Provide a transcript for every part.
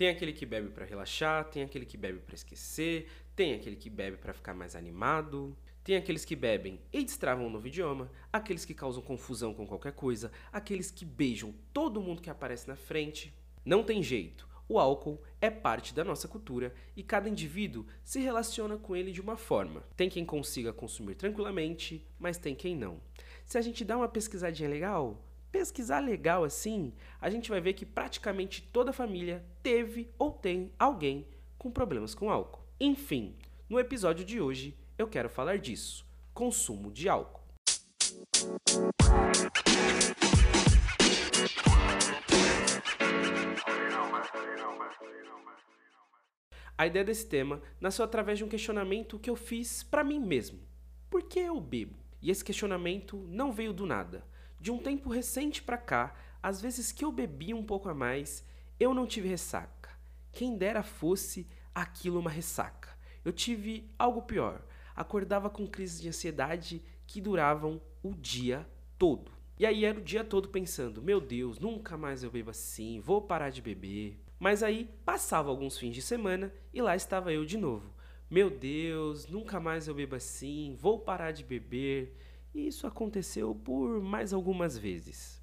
Tem aquele que bebe para relaxar, tem aquele que bebe para esquecer, tem aquele que bebe para ficar mais animado, tem aqueles que bebem e destravam um novo idioma, aqueles que causam confusão com qualquer coisa, aqueles que beijam todo mundo que aparece na frente. Não tem jeito. O álcool é parte da nossa cultura e cada indivíduo se relaciona com ele de uma forma. Tem quem consiga consumir tranquilamente, mas tem quem não. Se a gente dá uma pesquisadinha legal, pesquisar legal assim, a gente vai ver que praticamente toda família teve ou tem alguém com problemas com álcool. Enfim, no episódio de hoje eu quero falar disso: consumo de álcool. A ideia desse tema nasceu através de um questionamento que eu fiz para mim mesmo. Por que eu bebo? E esse questionamento não veio do nada. De um tempo recente para cá, às vezes que eu bebi um pouco a mais, eu não tive ressaca. Quem dera fosse aquilo uma ressaca. Eu tive algo pior. Acordava com crises de ansiedade que duravam o dia todo. E aí era o dia todo pensando: meu Deus, nunca mais eu bebo assim, vou parar de beber. Mas aí passava alguns fins de semana e lá estava eu de novo. Meu Deus, nunca mais eu bebo assim, vou parar de beber. E isso aconteceu por mais algumas vezes.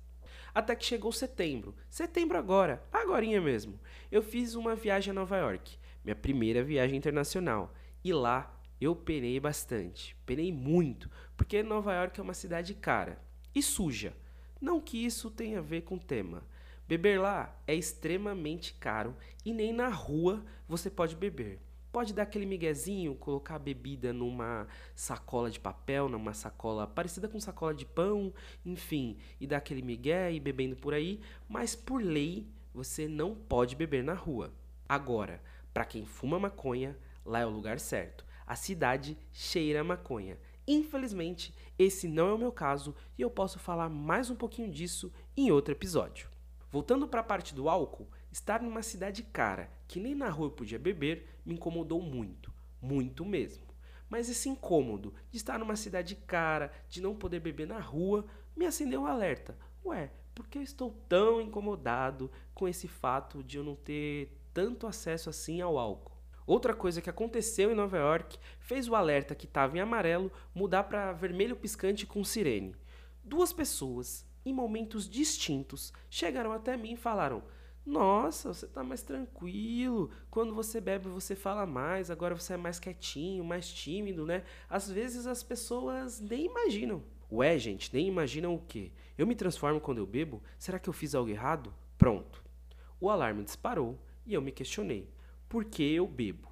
Até que chegou setembro. Setembro agora, agorinha mesmo. Eu fiz uma viagem a Nova York, minha primeira viagem internacional. E lá eu penei bastante. Penei muito, porque Nova York é uma cidade cara e suja. Não que isso tenha a ver com o tema Beber lá é extremamente caro e nem na rua você pode beber. Pode dar aquele miguezinho, colocar a bebida numa sacola de papel, numa sacola parecida com sacola de pão, enfim, e dar aquele migué e bebendo por aí, mas por lei você não pode beber na rua. Agora, para quem fuma maconha, lá é o lugar certo. A cidade cheira a maconha. Infelizmente, esse não é o meu caso e eu posso falar mais um pouquinho disso em outro episódio. Voltando para a parte do álcool, estar numa cidade cara, que nem na rua eu podia beber, me incomodou muito, muito mesmo. Mas esse incômodo de estar numa cidade cara, de não poder beber na rua, me acendeu um alerta. Ué, por que eu estou tão incomodado com esse fato de eu não ter tanto acesso assim ao álcool? Outra coisa que aconteceu em Nova York fez o alerta que estava em amarelo mudar para vermelho piscante com sirene. Duas pessoas em momentos distintos, chegaram até mim e falaram: Nossa, você tá mais tranquilo. Quando você bebe, você fala mais. Agora você é mais quietinho, mais tímido, né? Às vezes as pessoas nem imaginam. Ué, gente, nem imaginam o quê? Eu me transformo quando eu bebo? Será que eu fiz algo errado? Pronto. O alarme disparou e eu me questionei: por que eu bebo?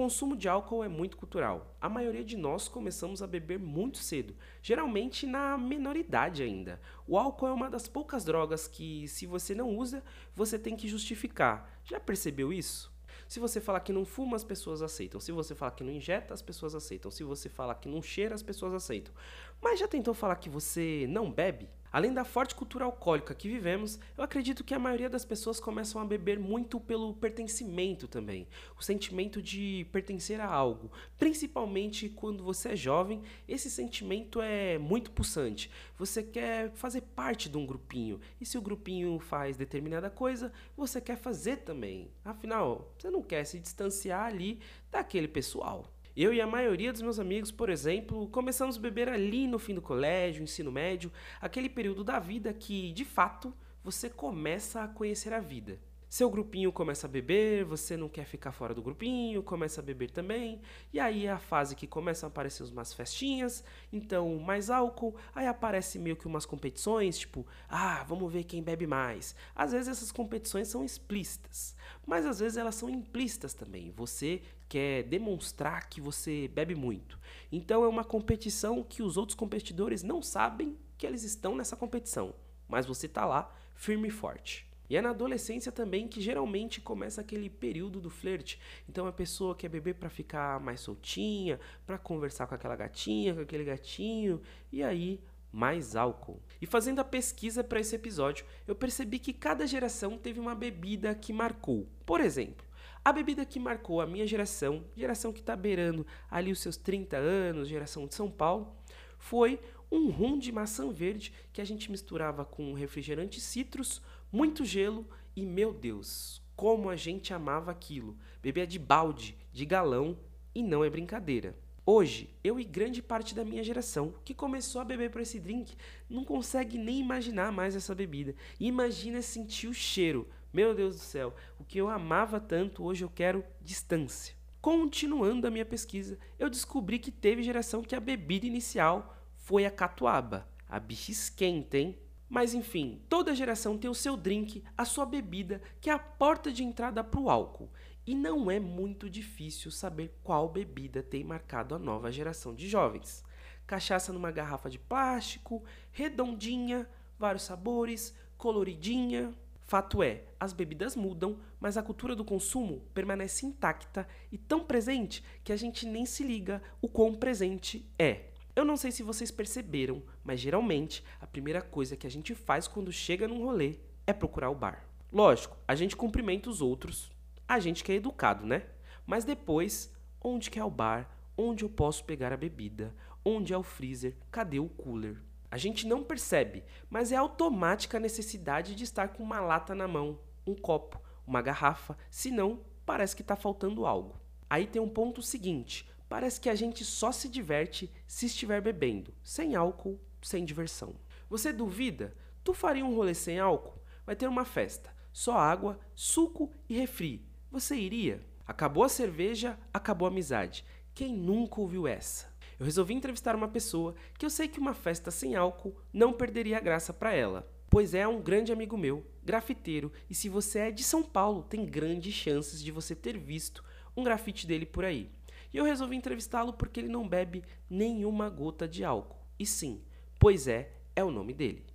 Consumo de álcool é muito cultural. A maioria de nós começamos a beber muito cedo, geralmente na menoridade ainda. O álcool é uma das poucas drogas que, se você não usa, você tem que justificar. Já percebeu isso? Se você falar que não fuma, as pessoas aceitam. Se você falar que não injeta, as pessoas aceitam. Se você falar que não cheira, as pessoas aceitam. Mas já tentou falar que você não bebe? Além da forte cultura alcoólica que vivemos, eu acredito que a maioria das pessoas começam a beber muito pelo pertencimento também, o sentimento de pertencer a algo. Principalmente quando você é jovem, esse sentimento é muito pulsante. Você quer fazer parte de um grupinho, e se o grupinho faz determinada coisa, você quer fazer também. Afinal, você não quer se distanciar ali daquele pessoal. Eu e a maioria dos meus amigos, por exemplo, começamos a beber ali no fim do colégio, ensino médio, aquele período da vida que, de fato, você começa a conhecer a vida. Seu grupinho começa a beber, você não quer ficar fora do grupinho, começa a beber também. E aí é a fase que começam a aparecer umas festinhas, então mais álcool, aí aparece meio que umas competições, tipo, ah, vamos ver quem bebe mais. Às vezes essas competições são explícitas, mas às vezes elas são implícitas também. Você quer demonstrar que você bebe muito. Então é uma competição que os outros competidores não sabem que eles estão nessa competição, mas você tá lá firme e forte. E é na adolescência também que geralmente começa aquele período do flerte. Então a pessoa quer beber para ficar mais soltinha, para conversar com aquela gatinha, com aquele gatinho, e aí mais álcool. E fazendo a pesquisa para esse episódio, eu percebi que cada geração teve uma bebida que marcou. Por exemplo, a bebida que marcou a minha geração, geração que está beirando ali os seus 30 anos, geração de São Paulo, foi um rum de maçã verde que a gente misturava com refrigerante citrus, muito gelo e, meu Deus, como a gente amava aquilo. Bebia de balde, de galão e não é brincadeira. Hoje, eu e grande parte da minha geração que começou a beber por esse drink não consegue nem imaginar mais essa bebida. Imagina sentir o cheiro. Meu Deus do céu, o que eu amava tanto, hoje eu quero distância. Continuando a minha pesquisa, eu descobri que teve geração que a bebida inicial foi a catuaba. A bicha esquenta, hein? Mas enfim, toda geração tem o seu drink, a sua bebida, que é a porta de entrada para o álcool. E não é muito difícil saber qual bebida tem marcado a nova geração de jovens. Cachaça numa garrafa de plástico, redondinha, vários sabores, coloridinha. Fato é, as bebidas mudam, mas a cultura do consumo permanece intacta e tão presente que a gente nem se liga o quão presente é. Eu não sei se vocês perceberam, mas geralmente a primeira coisa que a gente faz quando chega num rolê é procurar o bar. Lógico, a gente cumprimenta os outros, a gente que é educado, né? Mas depois, onde que é o bar? Onde eu posso pegar a bebida? Onde é o freezer? Cadê o cooler? A gente não percebe, mas é automática a necessidade de estar com uma lata na mão, um copo, uma garrafa, senão parece que está faltando algo. Aí tem um ponto seguinte: parece que a gente só se diverte se estiver bebendo, sem álcool, sem diversão. Você duvida? Tu faria um rolê sem álcool? Vai ter uma festa, só água, suco e refri. Você iria? Acabou a cerveja, acabou a amizade. Quem nunca ouviu essa? Eu resolvi entrevistar uma pessoa que eu sei que uma festa sem álcool não perderia a graça para ela, pois é um grande amigo meu, grafiteiro, e se você é de São Paulo, tem grandes chances de você ter visto um grafite dele por aí. E eu resolvi entrevistá-lo porque ele não bebe nenhuma gota de álcool. E sim, pois é, é o nome dele.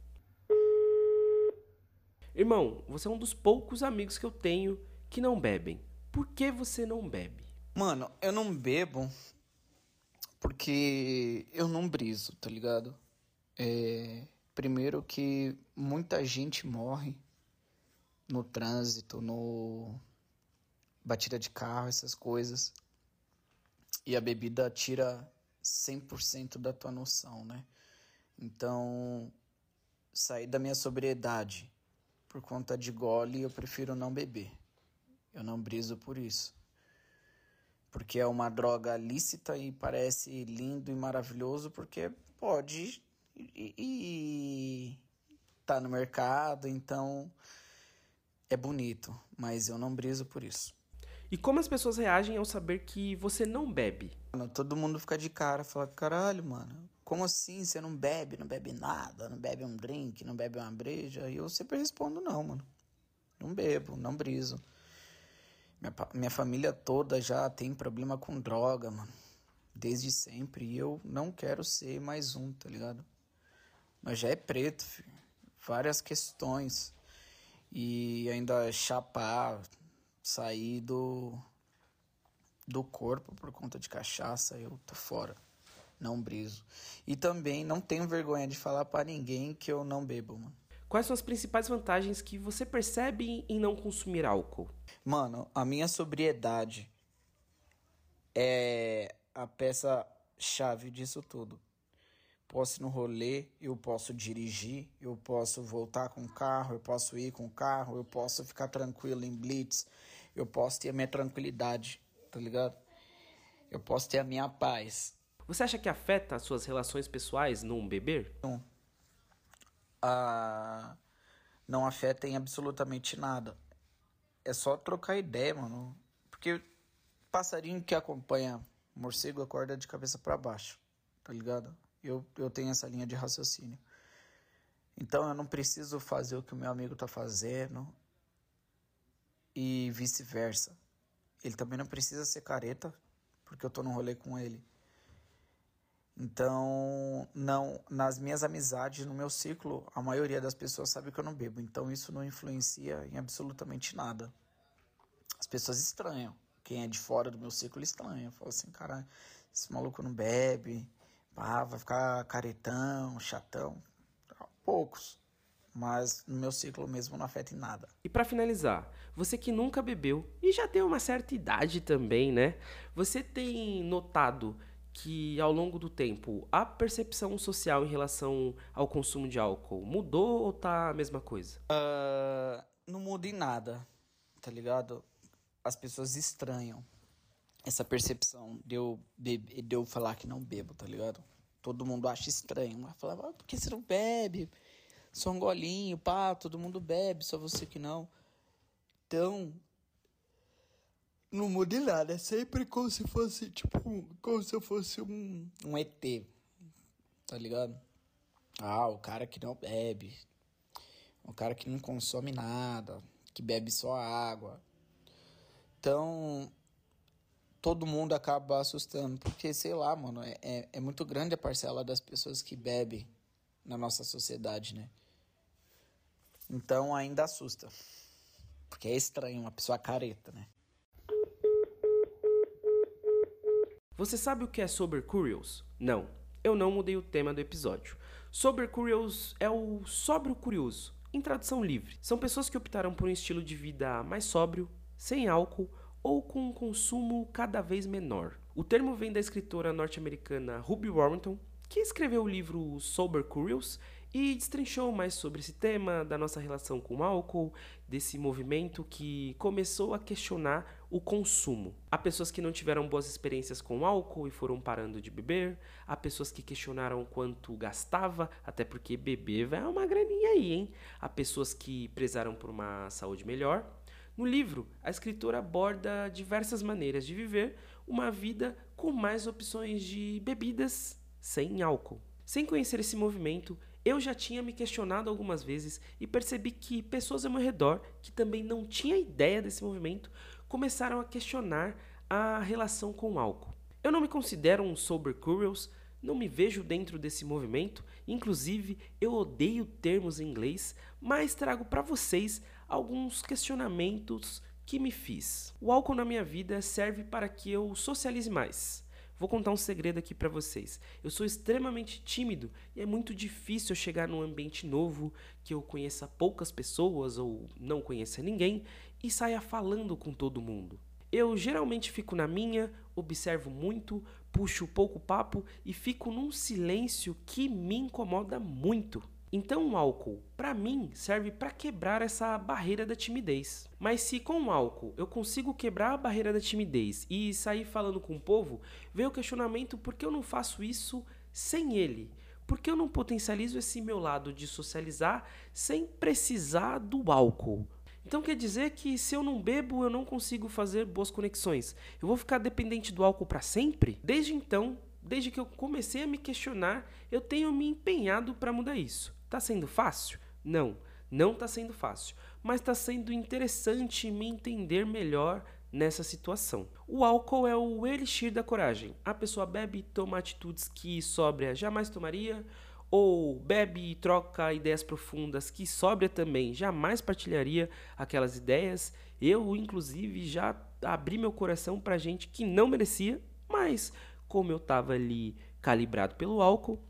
Irmão, você é um dos poucos amigos que eu tenho que não bebem. Por que você não bebe? Mano, eu não bebo porque eu não briso, tá ligado? É, primeiro que muita gente morre no trânsito, no batida de carro, essas coisas. E a bebida tira 100% da tua noção, né? Então, sair da minha sobriedade por conta de gole, eu prefiro não beber. Eu não briso por isso. Porque é uma droga lícita e parece lindo e maravilhoso porque pode e, e tá no mercado, então é bonito, mas eu não briso por isso. E como as pessoas reagem ao saber que você não bebe? Todo mundo fica de cara, fala, caralho, mano, como assim você não bebe, não bebe nada, não bebe um drink, não bebe uma breja? E eu sempre respondo não, mano. Não bebo, não briso. Minha, minha família toda já tem problema com droga, mano. Desde sempre. E eu não quero ser mais um, tá ligado? Mas já é preto, filho. Várias questões. E ainda chapar, sair do, do corpo por conta de cachaça, eu tô fora. Não briso. E também não tenho vergonha de falar para ninguém que eu não bebo, mano. Quais são as principais vantagens que você percebe em não consumir álcool? Mano, a minha sobriedade é a peça chave disso tudo. Posso ir no rolê, eu posso dirigir, eu posso voltar com o carro, eu posso ir com o carro, eu posso ficar tranquilo em blitz, eu posso ter a minha tranquilidade, tá ligado? Eu posso ter a minha paz. Você acha que afeta as suas relações pessoais não beber? Não a, não afeta em absolutamente nada. É só trocar ideia, mano. Porque passarinho que acompanha morcego acorda de cabeça para baixo, tá ligado? Eu, eu tenho essa linha de raciocínio. Então eu não preciso fazer o que o meu amigo tá fazendo e vice-versa. Ele também não precisa ser careta porque eu tô no rolê com ele. Então, não, nas minhas amizades, no meu ciclo, a maioria das pessoas sabe que eu não bebo. Então, isso não influencia em absolutamente nada. As pessoas estranham. Quem é de fora do meu ciclo estranha. Fala assim, cara, esse maluco não bebe, vai ficar caretão, chatão. Poucos. Mas no meu ciclo mesmo não afeta em nada. E para finalizar, você que nunca bebeu e já tem uma certa idade também, né? Você tem notado que ao longo do tempo a percepção social em relação ao consumo de álcool mudou ou tá a mesma coisa? Uh, não muda em nada, tá ligado? As pessoas estranham essa percepção de eu, de eu falar que não bebo, tá ligado? Todo mundo acha estranho. Mas falava, ah, por que você não bebe? Só um golinho, pá, todo mundo bebe, só você que não. Então, não muda em nada. É sempre como se fosse, tipo, como se eu fosse um, um ET. Tá ligado? Ah, o cara que não bebe. O cara que não consome nada. Que bebe só água. Então, todo mundo acaba assustando. Porque, sei lá, mano, é, é, é muito grande a parcela das pessoas que bebem na nossa sociedade, né? Então ainda assusta. Porque é estranho uma pessoa careta, né? Você sabe o que é Sober Curious? Não, eu não mudei o tema do episódio. Sober Curious é o sóbrio curioso, em tradução livre. São pessoas que optaram por um estilo de vida mais sóbrio, sem álcool ou com um consumo cada vez menor. O termo vem da escritora norte-americana Ruby Warrington, que escreveu o livro Sober Curious e destrinchou mais sobre esse tema, da nossa relação com o álcool, desse movimento que começou a questionar o consumo. Há pessoas que não tiveram boas experiências com álcool e foram parando de beber, há pessoas que questionaram quanto gastava, até porque beber vai uma graninha aí, hein? Há pessoas que prezaram por uma saúde melhor. No livro, a escritora aborda diversas maneiras de viver uma vida com mais opções de bebidas sem álcool. Sem conhecer esse movimento, eu já tinha me questionado algumas vezes e percebi que pessoas ao meu redor, que também não tinham ideia desse movimento, começaram a questionar a relação com o álcool. Eu não me considero um sober curious, não me vejo dentro desse movimento, inclusive eu odeio termos em inglês, mas trago para vocês alguns questionamentos que me fiz. O álcool na minha vida serve para que eu socialize mais. Vou contar um segredo aqui para vocês. Eu sou extremamente tímido e é muito difícil eu chegar num ambiente novo que eu conheça poucas pessoas ou não conheça ninguém e saia falando com todo mundo. Eu geralmente fico na minha, observo muito, puxo pouco papo e fico num silêncio que me incomoda muito. Então o álcool, para mim, serve para quebrar essa barreira da timidez. Mas se com o álcool eu consigo quebrar a barreira da timidez e sair falando com o povo, vem o questionamento por que eu não faço isso sem ele? Por que eu não potencializo esse meu lado de socializar sem precisar do álcool? Então quer dizer que se eu não bebo, eu não consigo fazer boas conexões. Eu vou ficar dependente do álcool para sempre? Desde então, desde que eu comecei a me questionar, eu tenho me empenhado para mudar isso. Tá sendo fácil? Não, não tá sendo fácil, mas está sendo interessante me entender melhor nessa situação. O álcool é o elixir da coragem. A pessoa bebe e toma atitudes que sóbria jamais tomaria, ou bebe e troca ideias profundas que sóbria também jamais partilharia aquelas ideias. Eu, inclusive, já abri meu coração para gente que não merecia, mas como eu estava ali calibrado pelo álcool,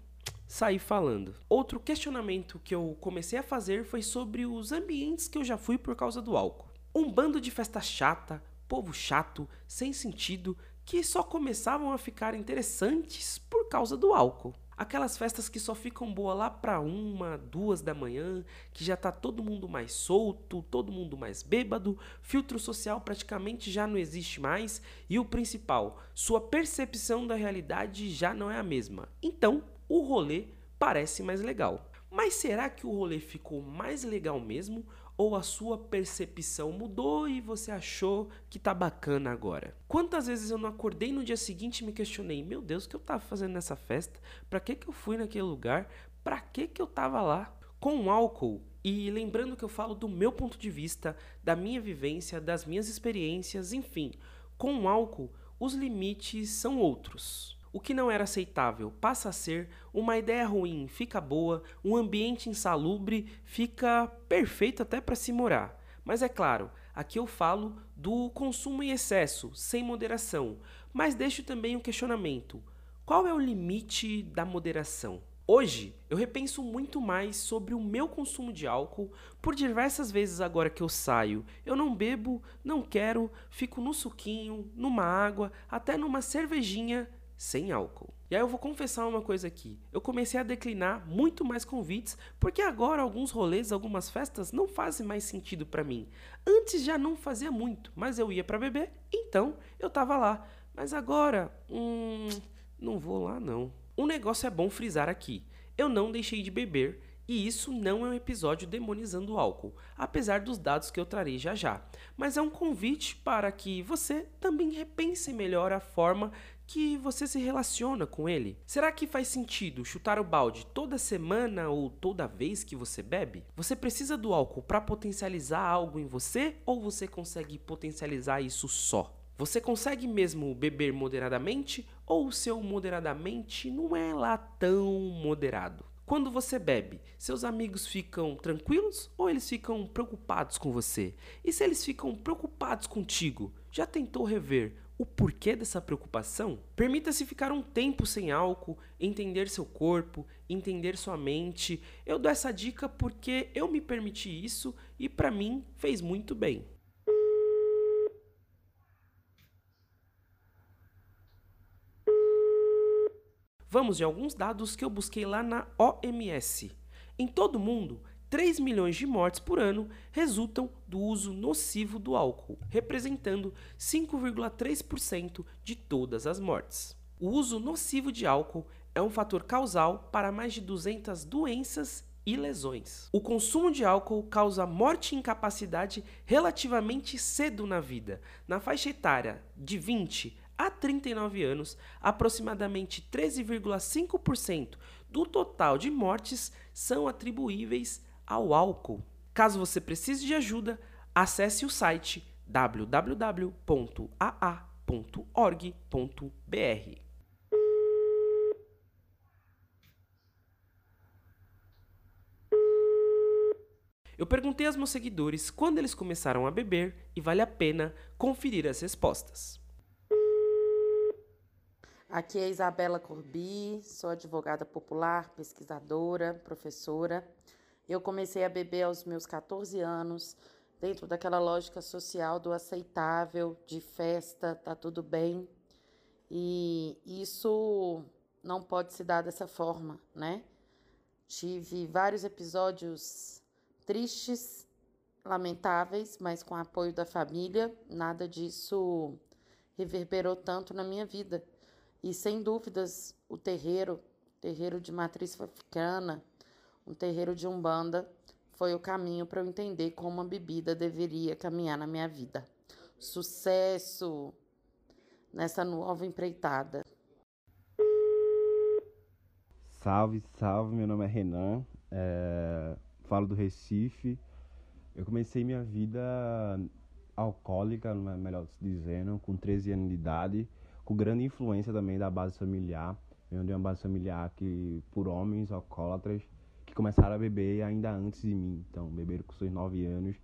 sair falando. Outro questionamento que eu comecei a fazer foi sobre os ambientes que eu já fui por causa do álcool. Um bando de festa chata, povo chato, sem sentido, que só começavam a ficar interessantes por causa do álcool. Aquelas festas que só ficam boa lá para uma, duas da manhã, que já tá todo mundo mais solto, todo mundo mais bêbado, filtro social praticamente já não existe mais e o principal, sua percepção da realidade já não é a mesma. Então, o rolê parece mais legal. Mas será que o rolê ficou mais legal mesmo? Ou a sua percepção mudou e você achou que tá bacana agora? Quantas vezes eu não acordei no dia seguinte e me questionei: meu Deus, o que eu tava fazendo nessa festa? Pra que, que eu fui naquele lugar? Pra que, que eu tava lá? Com álcool, e lembrando que eu falo do meu ponto de vista, da minha vivência, das minhas experiências, enfim, com álcool, os limites são outros. O que não era aceitável passa a ser, uma ideia ruim fica boa, um ambiente insalubre fica perfeito até para se morar. Mas é claro, aqui eu falo do consumo em excesso, sem moderação, mas deixo também um questionamento: qual é o limite da moderação? Hoje eu repenso muito mais sobre o meu consumo de álcool por diversas vezes agora que eu saio. Eu não bebo, não quero, fico no suquinho, numa água, até numa cervejinha sem álcool. E aí eu vou confessar uma coisa aqui. Eu comecei a declinar muito mais convites, porque agora alguns rolês, algumas festas não fazem mais sentido para mim. Antes já não fazia muito, mas eu ia para beber, então eu tava lá. Mas agora, hum, não vou lá não. Um negócio é bom frisar aqui. Eu não deixei de beber e isso não é um episódio demonizando o álcool, apesar dos dados que eu trarei já já, mas é um convite para que você também repense melhor a forma que você se relaciona com ele? Será que faz sentido chutar o balde toda semana ou toda vez que você bebe? Você precisa do álcool para potencializar algo em você ou você consegue potencializar isso só? Você consegue mesmo beber moderadamente ou o seu moderadamente não é lá tão moderado? Quando você bebe, seus amigos ficam tranquilos ou eles ficam preocupados com você? E se eles ficam preocupados contigo, já tentou rever o porquê dessa preocupação? Permita-se ficar um tempo sem álcool, entender seu corpo, entender sua mente. Eu dou essa dica porque eu me permiti isso e para mim fez muito bem. Vamos de alguns dados que eu busquei lá na OMS. Em todo mundo, 3 milhões de mortes por ano resultam do uso nocivo do álcool, representando 5,3% de todas as mortes. O uso nocivo de álcool é um fator causal para mais de 200 doenças e lesões. O consumo de álcool causa morte e incapacidade relativamente cedo na vida. Na faixa etária de 20 a 39 anos, aproximadamente 13,5% do total de mortes são atribuíveis ao álcool. Caso você precise de ajuda, acesse o site www.aa.org.br. Eu perguntei aos meus seguidores quando eles começaram a beber e vale a pena conferir as respostas. Aqui é Isabela Corbi, sou advogada popular, pesquisadora, professora. Eu comecei a beber aos meus 14 anos, dentro daquela lógica social do aceitável, de festa, tá tudo bem. E isso não pode se dar dessa forma, né? Tive vários episódios tristes, lamentáveis, mas com apoio da família, nada disso reverberou tanto na minha vida. E sem dúvidas, o terreiro, terreiro de matriz africana, um terreiro de umbanda foi o caminho para eu entender como a bebida deveria caminhar na minha vida. Sucesso nessa nova empreitada. Salve, salve, meu nome é Renan, é... falo do Recife. Eu comecei minha vida alcoólica, melhor dizendo, com 13 anos de idade, com grande influência também da base familiar. Eu de uma base familiar que por homens alcoólatras começaram a beber ainda antes de mim. Então, beberam com seus 9 anos.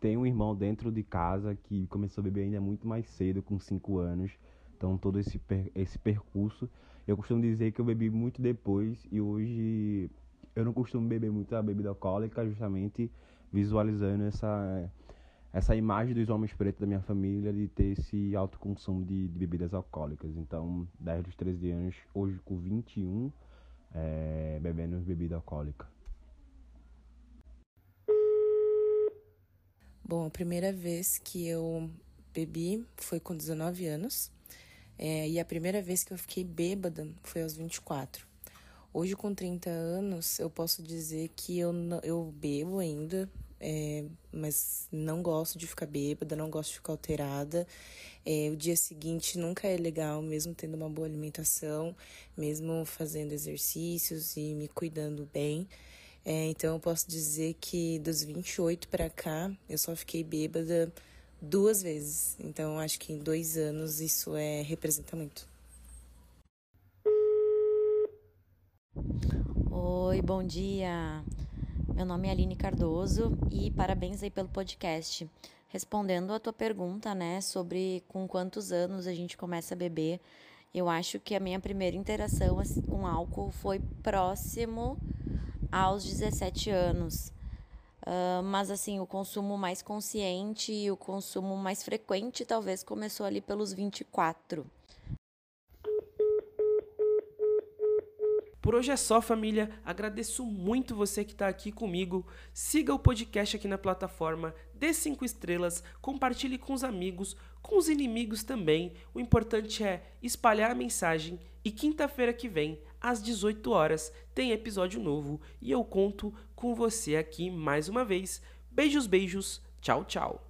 Tem um irmão dentro de casa que começou a beber ainda muito mais cedo, com 5 anos. Então, todo esse, per esse percurso. Eu costumo dizer que eu bebi muito depois e hoje eu não costumo beber muito a bebida alcoólica, justamente visualizando essa, essa imagem dos homens pretos da minha família de ter esse alto consumo de, de bebidas alcoólicas. Então, desde os 13 anos, hoje com 21, é, bebendo bebida alcoólica. Bom, a primeira vez que eu bebi foi com 19 anos. É, e a primeira vez que eu fiquei bêbada foi aos 24. Hoje, com 30 anos, eu posso dizer que eu, eu bebo ainda, é, mas não gosto de ficar bêbada, não gosto de ficar alterada. É, o dia seguinte nunca é legal, mesmo tendo uma boa alimentação, mesmo fazendo exercícios e me cuidando bem. É, então eu posso dizer que dos 28 para cá eu só fiquei bêbada duas vezes. Então acho que em dois anos isso é representa muito. Oi, bom dia. Meu nome é Aline Cardoso e parabéns aí pelo podcast. Respondendo a tua pergunta, né, sobre com quantos anos a gente começa a beber, eu acho que a minha primeira interação assim, com álcool foi próximo aos 17 anos. Uh, mas assim, o consumo mais consciente e o consumo mais frequente talvez começou ali pelos 24. Por hoje é só, família. Agradeço muito você que está aqui comigo. Siga o podcast aqui na plataforma, dê cinco estrelas, compartilhe com os amigos, com os inimigos também. O importante é espalhar a mensagem. E quinta-feira que vem, às 18 horas, tem episódio novo e eu conto com você aqui mais uma vez. Beijos, beijos. Tchau, tchau.